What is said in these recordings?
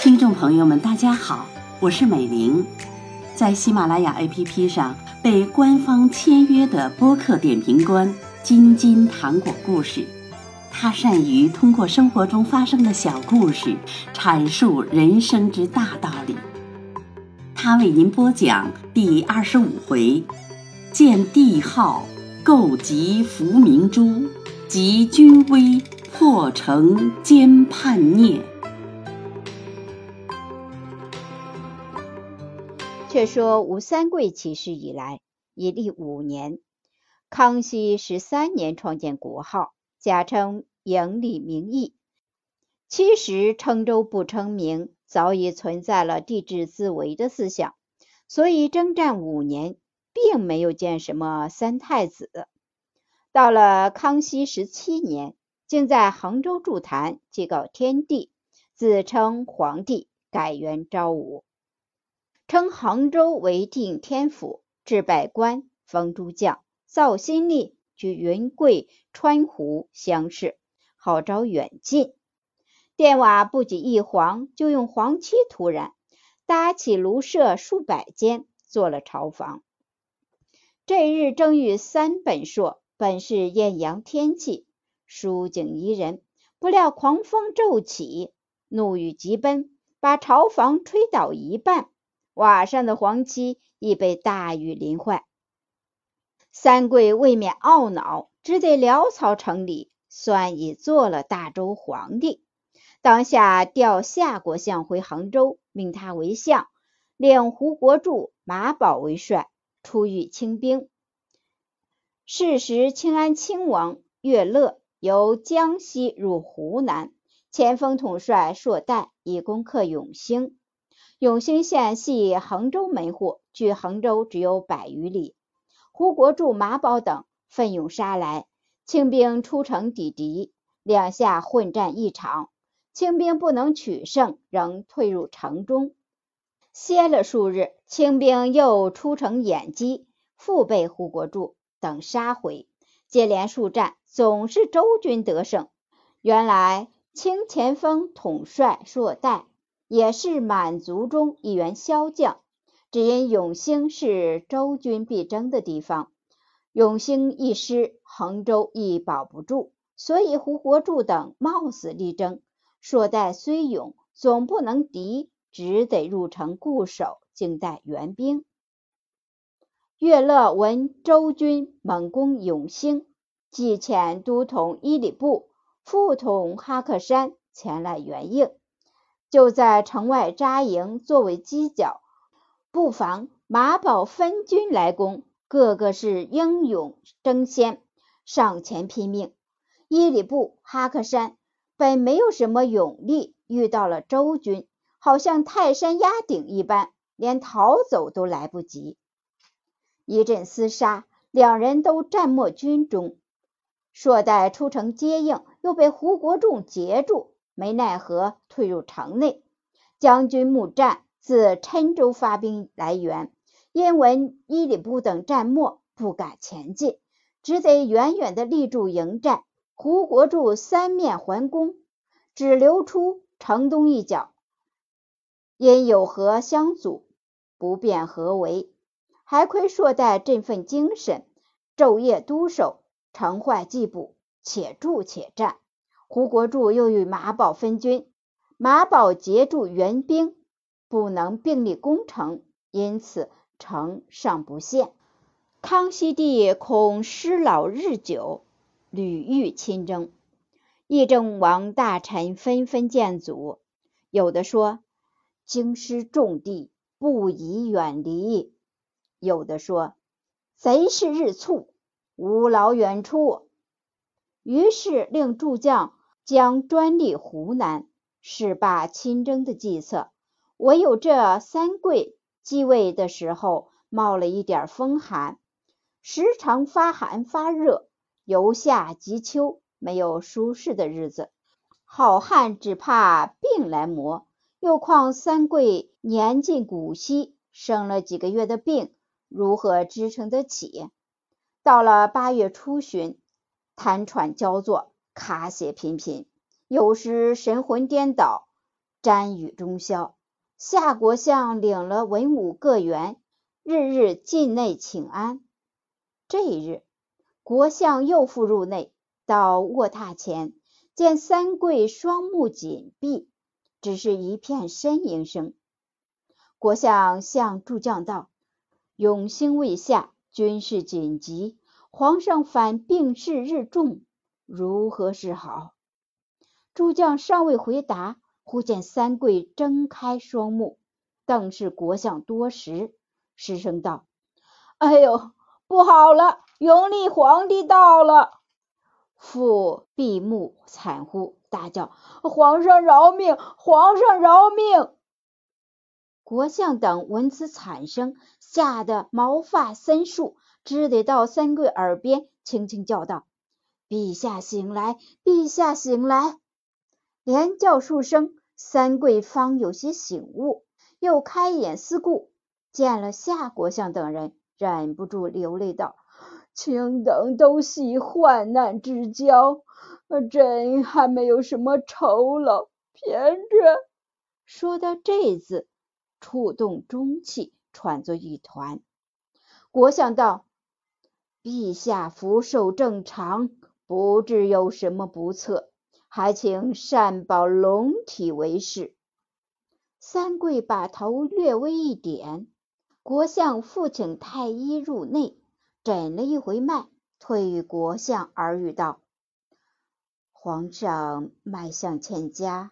听众朋友们，大家好，我是美玲，在喜马拉雅 APP 上被官方签约的播客点评官金金糖果故事。他善于通过生活中发生的小故事阐述人生之大道理。他为您播讲第二十五回：见帝号，构集伏明珠，集军威，破城兼叛逆。却说吴三桂起事以来，已历五年。康熙十三年创建国号，假称营利名义。其实称州不称名，早已存在了帝制自为的思想，所以征战五年，并没有见什么三太子。到了康熙十七年，竟在杭州筑坛，祭告天地，自称皇帝，改元昭武。称杭州为定天府，置百官，封诸将，造新吏，居云贵川湖乡试，号召远近。殿瓦不及一黄，就用黄漆涂染，搭起庐舍数百间，做了朝房。这日正遇三本朔，本是艳阳天气，舒景宜人，不料狂风骤起，怒雨急奔，把朝房吹倒一半。瓦上的黄漆已被大雨淋坏，三桂未免懊恼，只得潦草成礼，算已做了大周皇帝。当下调夏国相回杭州，命他为相，令胡国柱、马宝为帅，出御清兵。是时，清安亲王岳乐由江西入湖南，前锋统帅硕代以攻克永兴。永兴县系衡州门户，距衡州只有百余里。胡国柱、马宝等奋勇杀来，清兵出城抵敌，两下混战一场，清兵不能取胜，仍退入城中。歇了数日，清兵又出城掩击，复被胡国柱等杀回。接连数战，总是周军得胜。原来清前锋统帅硕代。也是满族中一员骁将，只因永兴是周军必争的地方，永兴一失，衡州亦保不住，所以胡国柱等冒死力争。硕代虽勇，总不能敌，只得入城固守，静待援兵。岳乐闻周军猛攻永兴，即遣都统伊里布、副统哈克山前来援应。就在城外扎营，作为犄角，不妨马宝分军来攻，个个是英勇争先，上前拼命。伊里布、哈克山本没有什么勇力，遇到了周军，好像泰山压顶一般，连逃走都来不及。一阵厮杀，两人都战没军中。硕代出城接应，又被胡国仲截住。没奈何，退入城内。将军穆战自郴州发兵来援，因闻伊里布等战没，不敢前进，只得远远的立住营寨。胡国柱三面环攻，只留出城东一角，因有河相阻，不便合围。还亏硕代振奋精神，昼夜督守，城坏计补，且住且战。胡国柱又与马宝分军，马宝截住援兵，不能并力攻城，因此城上不陷。康熙帝恐失老日久，屡欲亲征，议政王大臣纷纷谏阻，有的说京师重地，不宜远离；有的说贼是日促，无劳远出。于是令诸将。将专立湖南，是罢亲征的计策。唯有这三桂继位的时候冒了一点风寒，时常发寒发热，由夏及秋没有舒适的日子。好汉只怕病来磨，又况三桂年近古稀，生了几个月的病，如何支撑得起？到了八月初旬。痰喘交作，卡血频频，有时神魂颠倒，瞻雨中宵。夏国相领了文武各员，日日进内请安。这一日，国相又复入内，到卧榻前，见三桂双目紧闭，只是一片呻吟声。国相向诸将道：“永兴未下，军事紧急，皇上反病势日重，如何是好？”诸将尚未回答，忽见三桂睁开双目，瞪视国相多时，失声道：“哎呦！”不好了，永历皇帝到了！父闭目惨呼，大叫：“皇上饶命！皇上饶命！”国相等闻此惨声，吓得毛发森竖，只得到三桂耳边轻轻叫道：“陛下醒来！陛下醒来！”连叫数声，三桂方有些醒悟，又开眼思顾，见了夏国相等人。忍不住流泪道：“卿等都系患难之交，朕还没有什么酬劳，偏着……”说到这字，触动中气，喘作一团。国相道：“陛下福寿正常，不知有什么不测，还请善保龙体为是。”三桂把头略微一点。国相复请太医入内诊了一回脉，退与国相耳语道：“皇上脉象欠佳，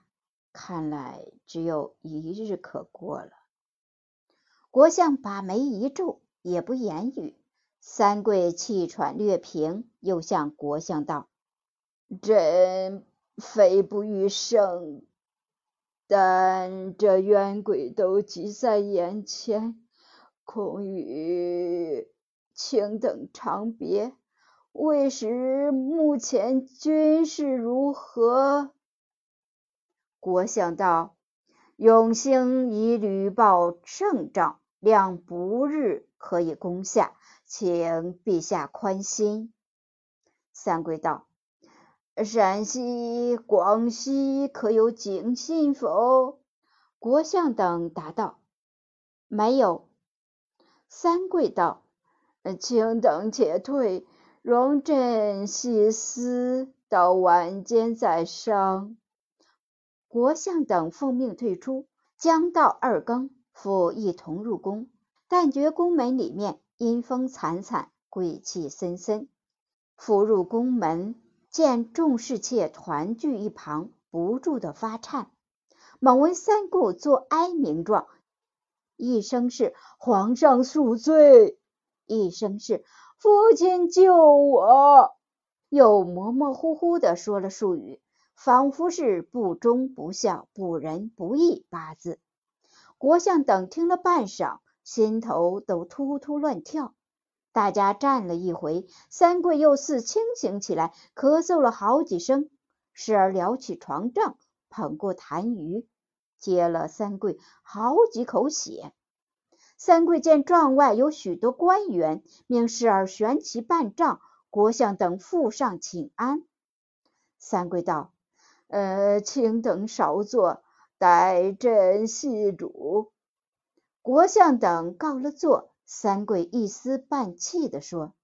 看来只有一日可过了。”国相把眉一皱，也不言语。三桂气喘略平，又向国相道：“朕非不欲胜，但这冤鬼都急在眼前。”恐与卿等长别，未识目前军事如何？国相道：永兴已屡报胜仗，量不日可以攻下，请陛下宽心。三桂道：陕西、广西可有警信否？国相等答道：没有。三桂道：“请等且退，容朕细思，到晚间再商。”国相等奉命退出，将到二更，复一同入宫。但觉宫门里面阴风惨惨，鬼气森森。复入宫门，见众侍妾团聚一旁，不住的发颤。猛闻三顾作哀鸣状。一声是皇上恕罪，一声是父亲救我，又模模糊糊的说了数语，仿佛是不忠不孝不仁不义八字。国相等听了半晌，心头都突突乱跳。大家站了一回，三桂又似清醒起来，咳嗽了好几声，时而撩起床帐，捧过痰盂。接了三桂好几口血。三桂见帐外有许多官员，命侍儿悬旗办帐，国相等附上请安。三桂道：“呃，请等稍坐，待朕细主。”国相等告了座，三桂一丝半气的说：“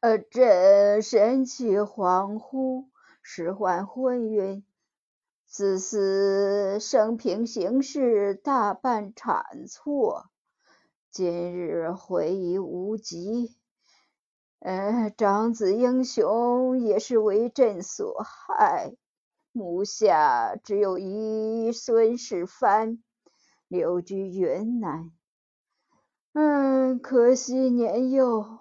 呃，朕神气恍惚，时患昏晕。”自私生平行事大半差错，今日悔已无及。呃，长子英雄也是为朕所害，目下只有一孙世蕃，留居云南。嗯，可惜年幼，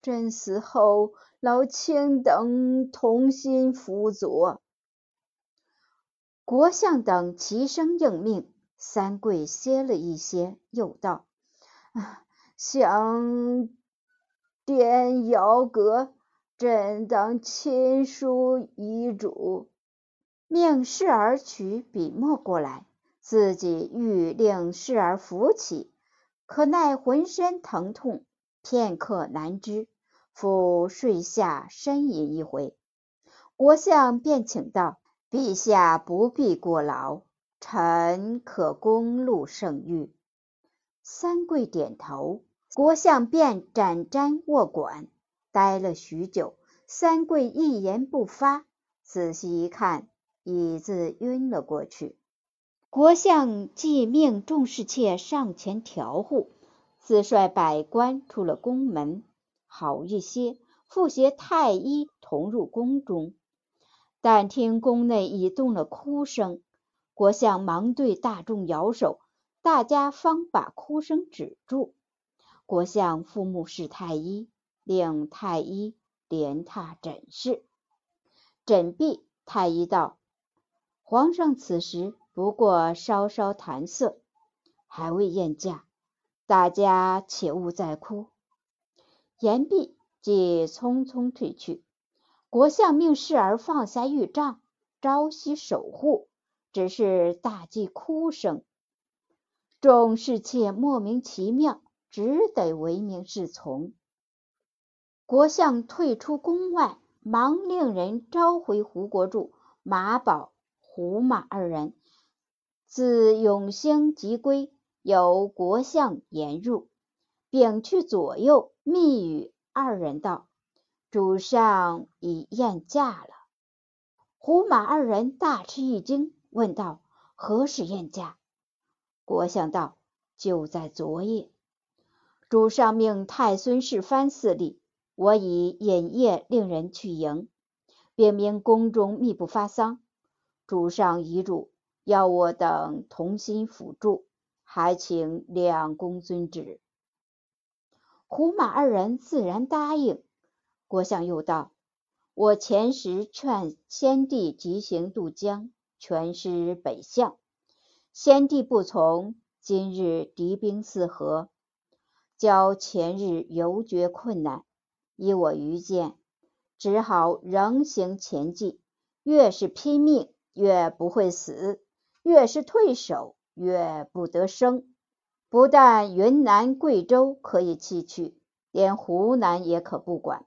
朕死后老卿等同心辅佐。国相等齐声应命，三桂歇了一歇，又道：“想殿遥阁，朕当亲书遗嘱，命侍儿取笔墨过来，自己欲令侍儿扶起，可奈浑身疼痛，片刻难支，复睡下呻吟一回。国相便请道：“陛下不必过劳，臣可公路圣谕。”三桂点头，国相便展瞻卧管，待了许久，三桂一言不发。仔细一看，椅子晕了过去。国相即命众侍妾上前调护，自率百官出了宫门，好一些，复携太医同入宫中。但听宫内已动了哭声，国相忙对大众摇手，大家方把哭声止住。国相父目视太医，令太医连榻诊视。诊毕，太医道：“皇上此时。”不过稍稍谈色，还未宴驾，大家且勿再哭。言毕，即匆匆退去。国相命侍儿放下玉杖，朝夕守护，只是大忌哭声。众侍妾莫名其妙，只得唯命是从。国相退出宫外，忙令人召回胡国柱、马宝、胡马二人。自永兴即归，由国相言入，并去左右密语二人道：“主上已宴驾了。”胡马二人大吃一惊，问道：“何时宴驾？”国相道：“就在昨夜。主上命太孙侍藩四立，我已引夜令人去迎，并命宫中密不发丧。主上遗嘱。”要我等同心辅助，还请两公遵旨。胡马二人自然答应。郭相又道：“我前时劝先帝急行渡江，全师北向，先帝不从。今日敌兵四合，较前日犹觉困难。依我愚见，只好仍行前计。越是拼命，越不会死。”越是退守，越不得生。不但云南、贵州可以弃去，连湖南也可不管。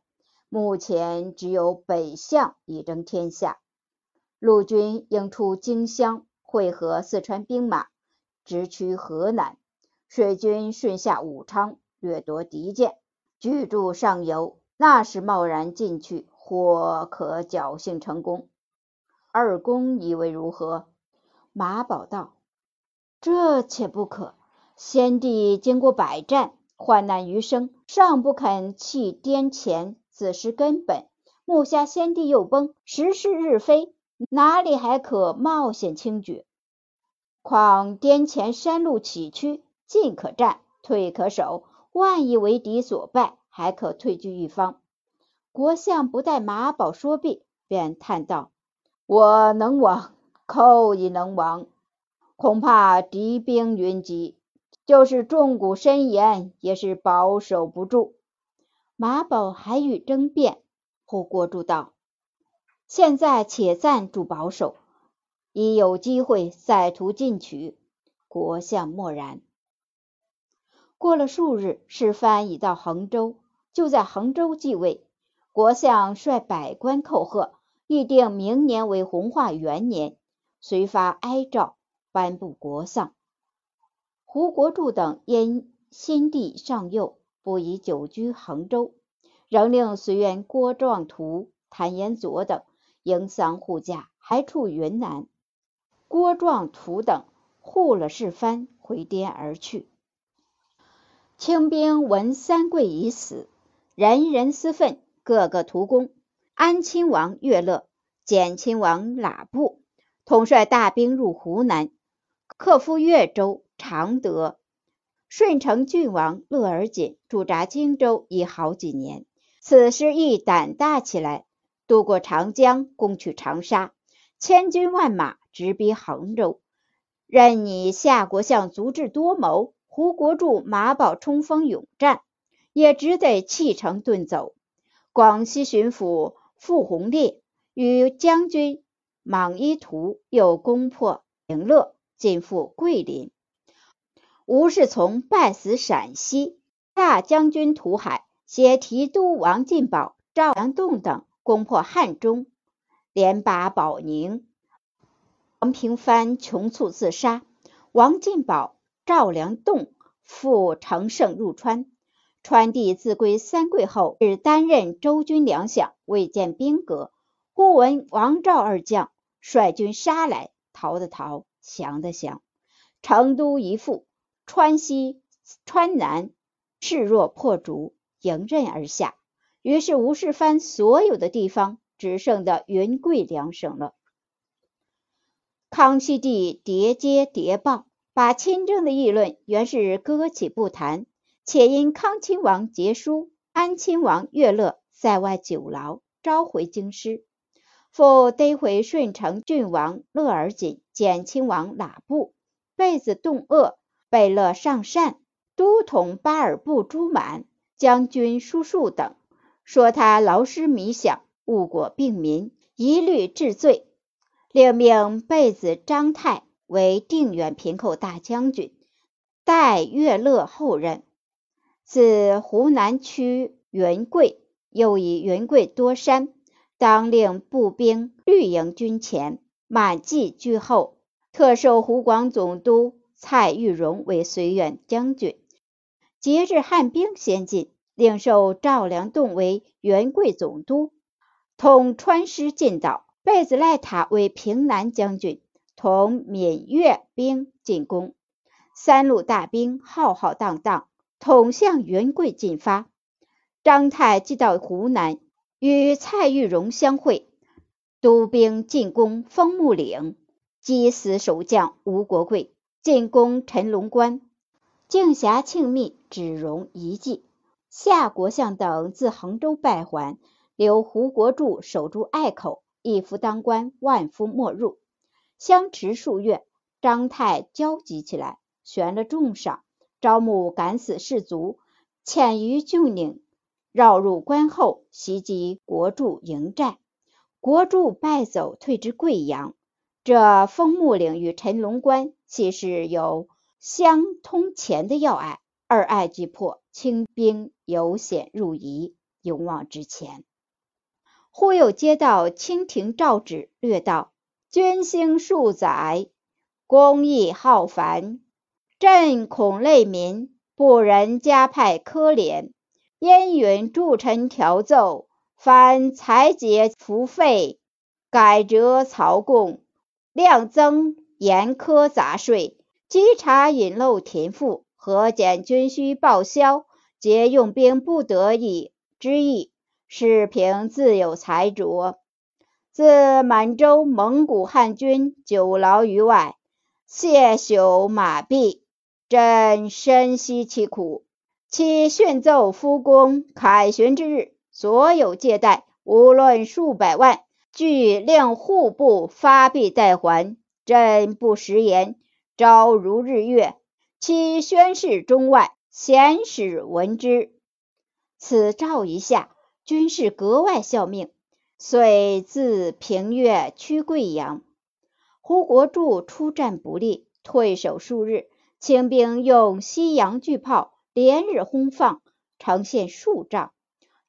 目前只有北向以争天下。陆军应出荆襄会合四川兵马，直趋河南；水军顺下武昌，掠夺敌舰，居住上游。那时贸然进去，或可侥幸成功。二公以为如何？马宝道：“这且不可。先帝经过百战，患难余生，尚不肯弃滇黔，此时根本。目下先帝又崩，时势日非，哪里还可冒险轻举？况滇黔山路崎岖，进可战，退可守。万一为敌所败，还可退居一方。”国相不待马宝说毕，便叹道：“我能往。”寇亦能亡，恐怕敌兵云集，就是众谷深严，也是保守不住。马宝还欲争辩，胡国柱道：“现在且暂住保守，一有机会再图进取。”国相默然。过了数日，世蕃已到衡州，就在衡州继位。国相率百官叩贺，预定明年为弘化元年。遂发哀诏，颁布国丧。胡国柱等因新帝尚幼，不宜久居衡州，仍令随员郭壮图、谭延佐等迎丧护驾，还处云南。郭壮图等护了世蕃，回滇而去。清兵闻三桂已死，人人私愤，个个图功。安亲王乐乐，简亲王喇布。统率大兵入湖南，克复越州、常德。顺承郡王乐而锦驻扎荆州已好几年，此时亦胆大起来，渡过长江，攻取长沙，千军万马直逼杭州。任你夏国相足智多谋，胡国柱、马宝冲锋勇战，也只得弃城遁走。广西巡抚傅弘烈与将军。莽伊图又攻破平乐，进赴桂林。吴世从败死陕西，大将军屠海，携提督王进宝、赵良栋等攻破汉中，连拔保宁。王平藩穷卒自杀，王进宝、赵良栋复乘胜入川。川地自归三桂后，只担任州军粮饷，未见兵革。忽闻王赵二将率军杀来，逃的逃，降的降。成都一副，川西、川南势若破竹。迎刃而下，于是吴世蕃所有的地方只剩的云贵两省了。康熙帝迭接迭报，把亲政的议论原是搁起不谈，且因康亲王杰书，安亲王乐乐在外久劳，召回京师，复逮回顺承郡王乐尔锦、简亲王喇布、被子洞鄂、贝勒上善、都统巴尔布朱满。将军叔树等说他劳师弥饷，误国病民，一律治罪。另命贝子张泰为定远平寇大将军，代乐乐后任。自湖南区云贵，又以云贵多山，当令步兵绿营军前，满骑居后。特授湖广总督蔡玉荣为绥远将军。节制汉兵先进。另授赵良栋为元贵总督，统川师进岛；贝子赖塔为平南将军，同闽粤兵进攻。三路大兵浩浩荡荡，统向元贵进发。张泰即到湖南，与蔡玉荣相会，督兵进攻枫木岭，击死守将吴国贵，进攻陈龙关，靖霞庆密，只容一计。夏国相等自衡州败还，留胡国柱守住隘口，一夫当关，万夫莫入。相持数月，张泰焦急起来，悬了重赏，招募敢死士卒，潜于峻岭，绕入关后，袭击国柱营寨。国柱败走，退至贵阳。这枫木岭与陈龙关，其是有相通前的要隘。二隘既破，清兵由险入夷，勇往直前。忽又接到清廷诏旨，略道：军兴数载，公益浩繁，朕恐累民，不忍加派苛敛，燕允诸臣调奏，凡裁节服费，改折曹贡，量增严苛杂税，稽查引漏田赋。和减军需报销，皆用兵不得已之意，是凭自有才着。自满洲蒙古汉军久劳于外，谢朽马弊，朕深悉其苦。其训奏夫公凯旋之日，所有借贷，无论数百万，俱令户部发币代还。朕不食言，朝如日月。其宣示中外，贤使闻之。此诏一下，军士格外效命，遂自平越趋贵阳。胡国柱出战不利，退守数日，清兵用西洋巨炮连日轰放，城陷数丈。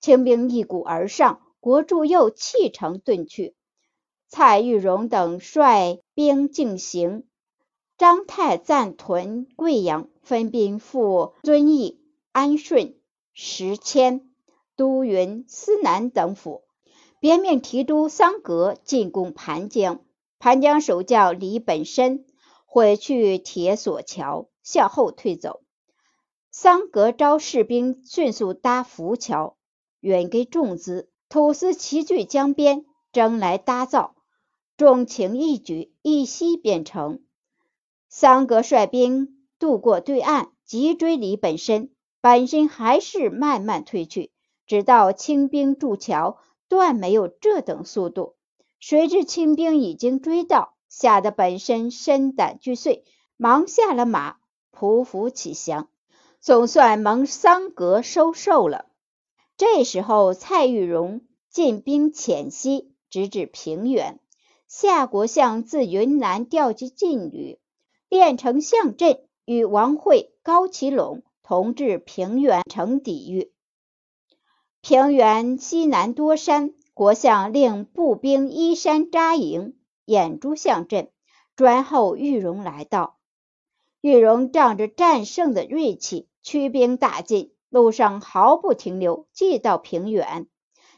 清兵一鼓而上，国柱又弃城遁去。蔡玉荣等率兵进行。张泰暂屯贵阳，分兵赴遵义、安顺、石阡、都匀、思南等府，边命提督桑格进攻盘江。盘江守将李本深毁去铁索桥，向后退走。桑格招士兵迅速搭浮桥，远给重资，土司齐聚江边，争来搭造。重情一举，一夕便成。桑格率兵渡过对岸，急追李本身，本身还是慢慢退去，直到清兵筑桥，断没有这等速度。谁知清兵已经追到，吓得本身身胆俱碎，忙下了马，匍匐起降，总算蒙桑格收受了。这时候，蔡玉荣进兵潜西，直至平原。夏国相自云南调集劲旅。练成象阵，与王会、高启陇同至平原城抵御。平原西南多山，国相令步兵依山扎营，掩住象阵，专候玉荣来到。玉荣仗着战胜的锐气，驱兵大进，路上毫不停留，即到平原。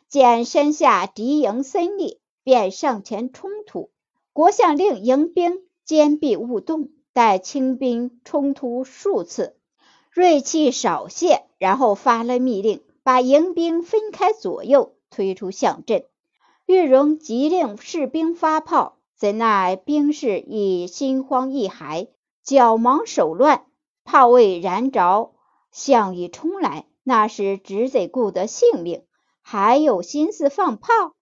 见山下敌营森立，便上前冲突。国相令迎兵坚壁勿动，待清兵冲突数次，锐气少泄，然后发了密令，把迎兵分开左右，推出象阵。玉荣急令士兵发炮，怎奈兵士已心慌意骇，脚忙手乱，炮未燃着，象已冲来，那时只得顾得性命，还有心思放炮？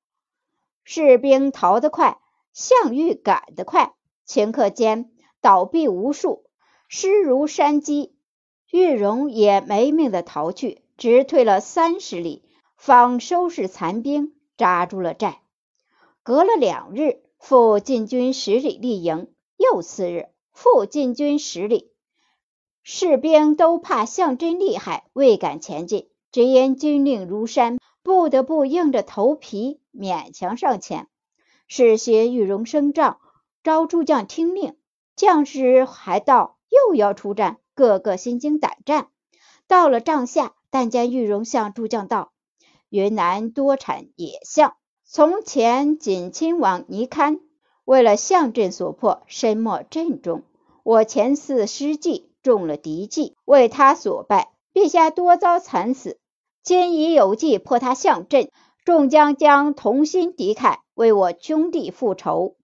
士兵逃得快。项羽赶得快，顷刻间倒毙无数，尸如山积。玉荣也没命的逃去，直退了三十里，方收拾残兵，扎住了寨。隔了两日，复进军十里立营，又次日，复进军十里。士兵都怕项真厉害，未敢前进，只因军令如山，不得不硬着头皮勉强上前。是些玉荣升帐，招诸将听令。将士还道又要出战，个个心惊胆战。到了帐下，但见玉荣向诸将道：“云南多产野象，从前锦亲王尼堪为了象阵所破，身没阵中。我前次失计，中了敌计，为他所败，陛下多遭惨死。今已有计破他象阵。”众将将同心敌忾，为我兄弟复仇。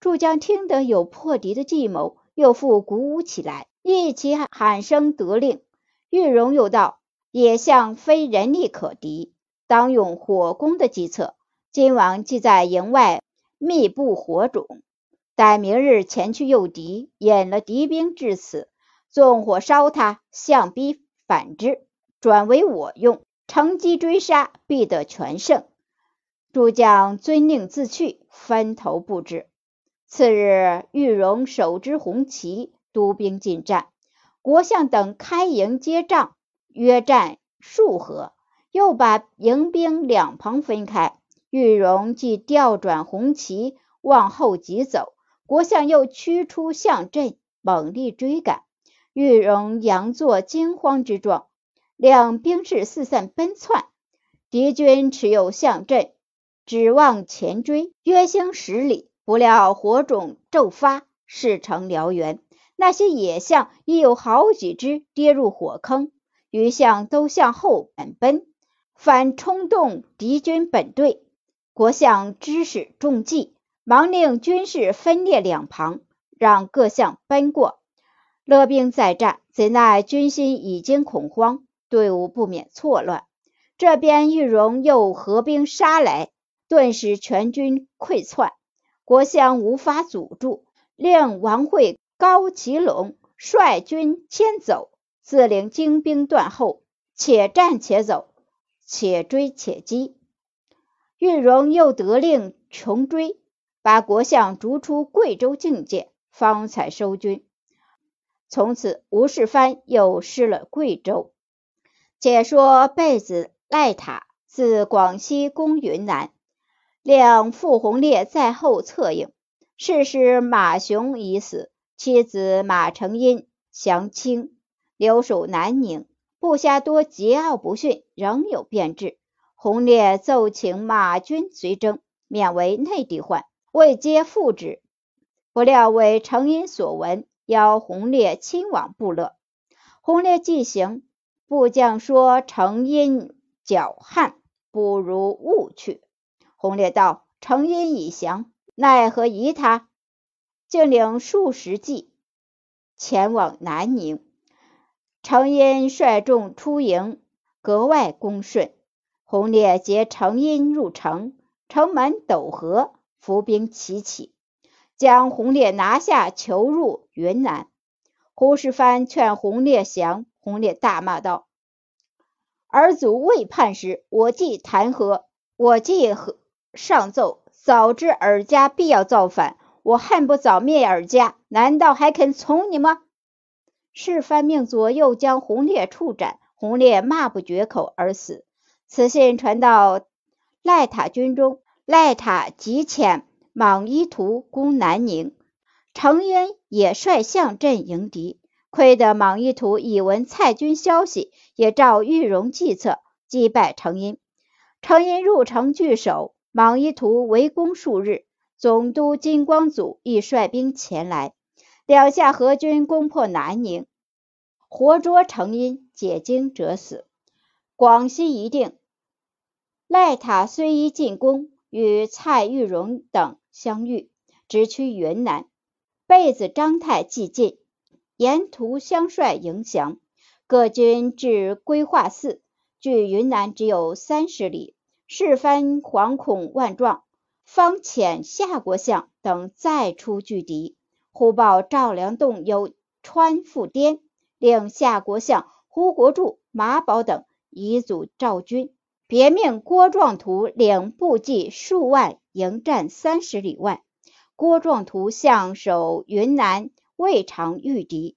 诸将听得有破敌的计谋，又复鼓舞起来，一起喊声得令。玉荣又道：“野象非人力可敌，当用火攻的计策。今王既在营外密布火种，待明日前去诱敌，引了敌兵至此，纵火烧他，象逼反之，转为我用。”乘机追杀，必得全胜。诸将遵令自去，分头布置。次日，玉荣手执红旗，督兵进战。国相等开营接仗，约战数合，又把营兵两旁分开。玉荣即调转红旗，往后急走。国相又驱出象阵，猛力追赶。玉荣佯作惊慌之状。两兵士四散奔窜，敌军持有象阵，指望前追，约行十里，不料火种骤发，事成燎原。那些野象已有好几只跌入火坑，余象都向后奔奔，反冲动敌军本队。国相知使中计，忙令军士分列两旁，让各项奔过。勒兵再战，怎奈军心已经恐慌。队伍不免错乱，这边玉荣又合兵杀来，顿时全军溃窜，国相无法阻住，令王惠、高启龙率军先走，自领精兵断后，且战且走，且追且击。玉荣又得令穷追，把国相逐出贵州境界，方才收军。从此吴世蕃又失了贵州。且说贝子赖塔自广西攻云南，令傅红烈在后策应。是时马雄已死，妻子马成英降清，留守南宁。部下多桀骜不驯，仍有变质。红烈奏请马军随征，免为内地患，未接复旨。不料为成英所闻，邀红烈亲往部落。红烈即行。部将说：“成因狡悍，不如勿去。”洪烈道：“成因已降，奈何疑他？”竟领数十骑前往南宁。成因率众出营，格外恭顺。洪烈劫成因入城，城门陡合，伏兵齐起，将洪烈拿下，囚入云南。胡世藩劝洪烈降。洪烈大骂道：“儿祖未叛时，我既弹劾？我既何上奏？早知尔家必要造反，我恨不早灭尔家？难道还肯从你吗？”世蕃命左右将洪烈处斩，洪烈骂不绝口而死。此信传到赖塔军中，赖塔即遣莽夷图攻南宁，程婴也率象阵迎敌。亏得莽夷图已闻蔡军消息，也照玉荣计策，击败程婴。程婴入城据守，莽夷图围攻数日，总督金光祖亦率兵前来，两下合军攻破南宁，活捉程婴，解京者死。广西一定。赖塔虽一进攻，与蔡玉荣等相遇，直趋云南。被子张泰既进，沿途相率迎降。各军至归化寺，距云南只有三十里。事藩惶恐万状，方遣夏国相等再出拒敌。忽报赵良栋有川赴滇，令夏国相胡国柱、马宝等移阻赵军。别命郭壮图领部骑数万迎战三十里外。郭壮图向守云南未尝遇敌，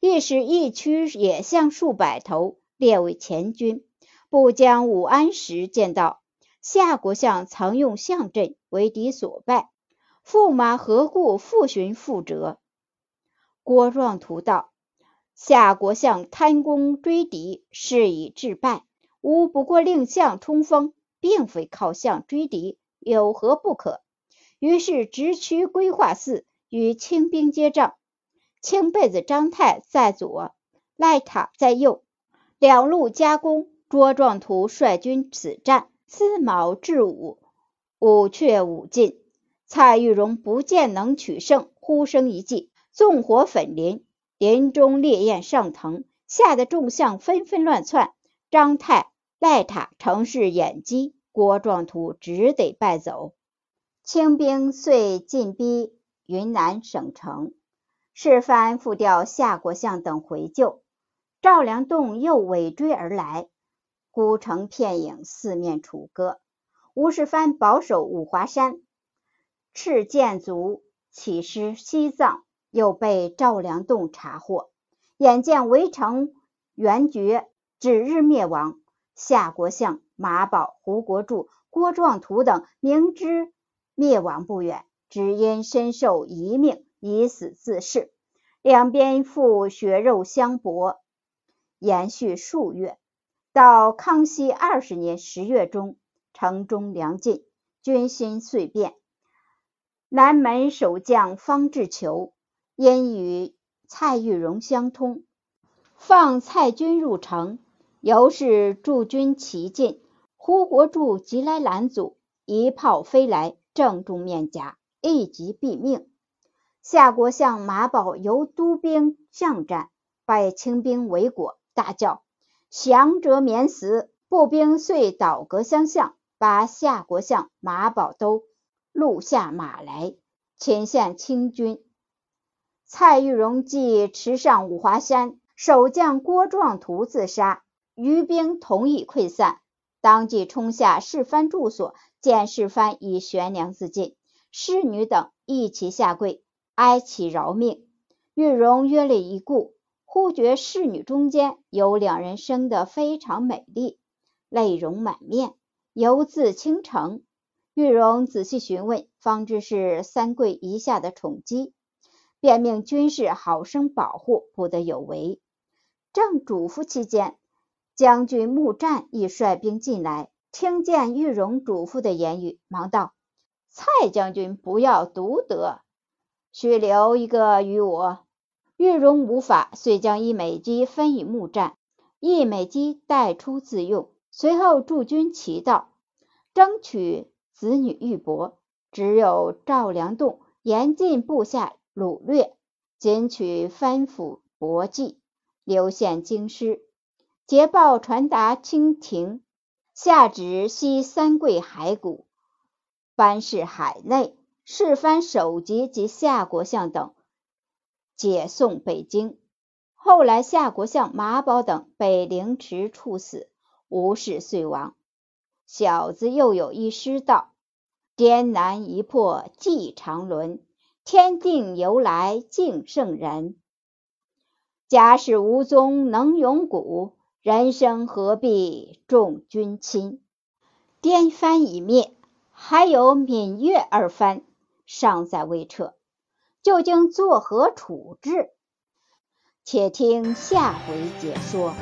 一时一驱野象数百头列为前军。不将武安石见到夏国相曾用象阵为敌所败，驸马何故复寻复辙？郭壮图道：夏国相贪功追敌，是以致败。吾不过令相冲锋，并非靠相追敌，有何不可？于是直趋归化寺，与清兵接仗。青被子张泰在左，赖塔在右，两路夹攻。卓壮图率军此战，司卯至武，武却武尽。蔡玉荣不见能取胜，呼声一记，纵火焚林，林中烈焰上腾，吓得众将纷纷乱窜。张泰、赖塔乘势掩击，郭壮图只得败走。清兵遂进逼云南省城，事藩复调夏国相等回救。赵良栋又尾追而来，孤城片影，四面楚歌。吴世蕃保守五华山，赤剑卒起师西藏，又被赵良栋查获，眼见围城援绝。指日灭亡，夏国相马宝、胡国柱、郭壮图等明知灭亡不远，只因身受一命，以死自誓。两边复血肉相搏，延续数月。到康熙二十年十月中，城中粮尽，军心遂变。南门守将方志求因与蔡玉荣相通，放蔡军入城。由是驻军齐进，胡国柱急来拦阻，一炮飞来，正中面颊，一击毙命。夏国相马宝由督兵相战，败清兵为果，大叫：“降者免死！”步兵遂倒戈相向，把夏国相马宝都录下马来，前线清军。蔡玉荣即持上五华山，守将郭壮图自杀。余兵同意溃散，当即冲下世蕃住所，见世蕃已悬梁自尽，侍女等一齐下跪哀其饶命。玉荣约了一顾，忽觉侍女中间有两人生得非常美丽，泪容满面，犹自倾城。玉荣仔细询问，方知是三桂遗下的宠姬，便命军士好生保护，不得有违。正嘱咐期间。将军穆战亦率兵进来，听见玉荣嘱咐的言语，忙道：“蔡将军不要独得，须留一个与我。”玉荣无法，遂将一美姬分与穆战，一美姬带出自用。随后驻军齐道，争取子女玉帛，只有赵良栋严禁部下掳掠，仅取藩府帛祭，留献京师。捷报传达清廷，下旨西三桂骸骨，班氏海内，世藩首级及夏国相等解送北京。后来夏国相马宝等被凌迟处死，吴氏遂亡。小子又有一诗道：“颠南一破纪长伦，天定由来敬圣人。假使无宗能永古。”人生何必重君亲？颠藩已灭，还有闽越二藩尚在未撤，究竟作何处置？且听下回解说。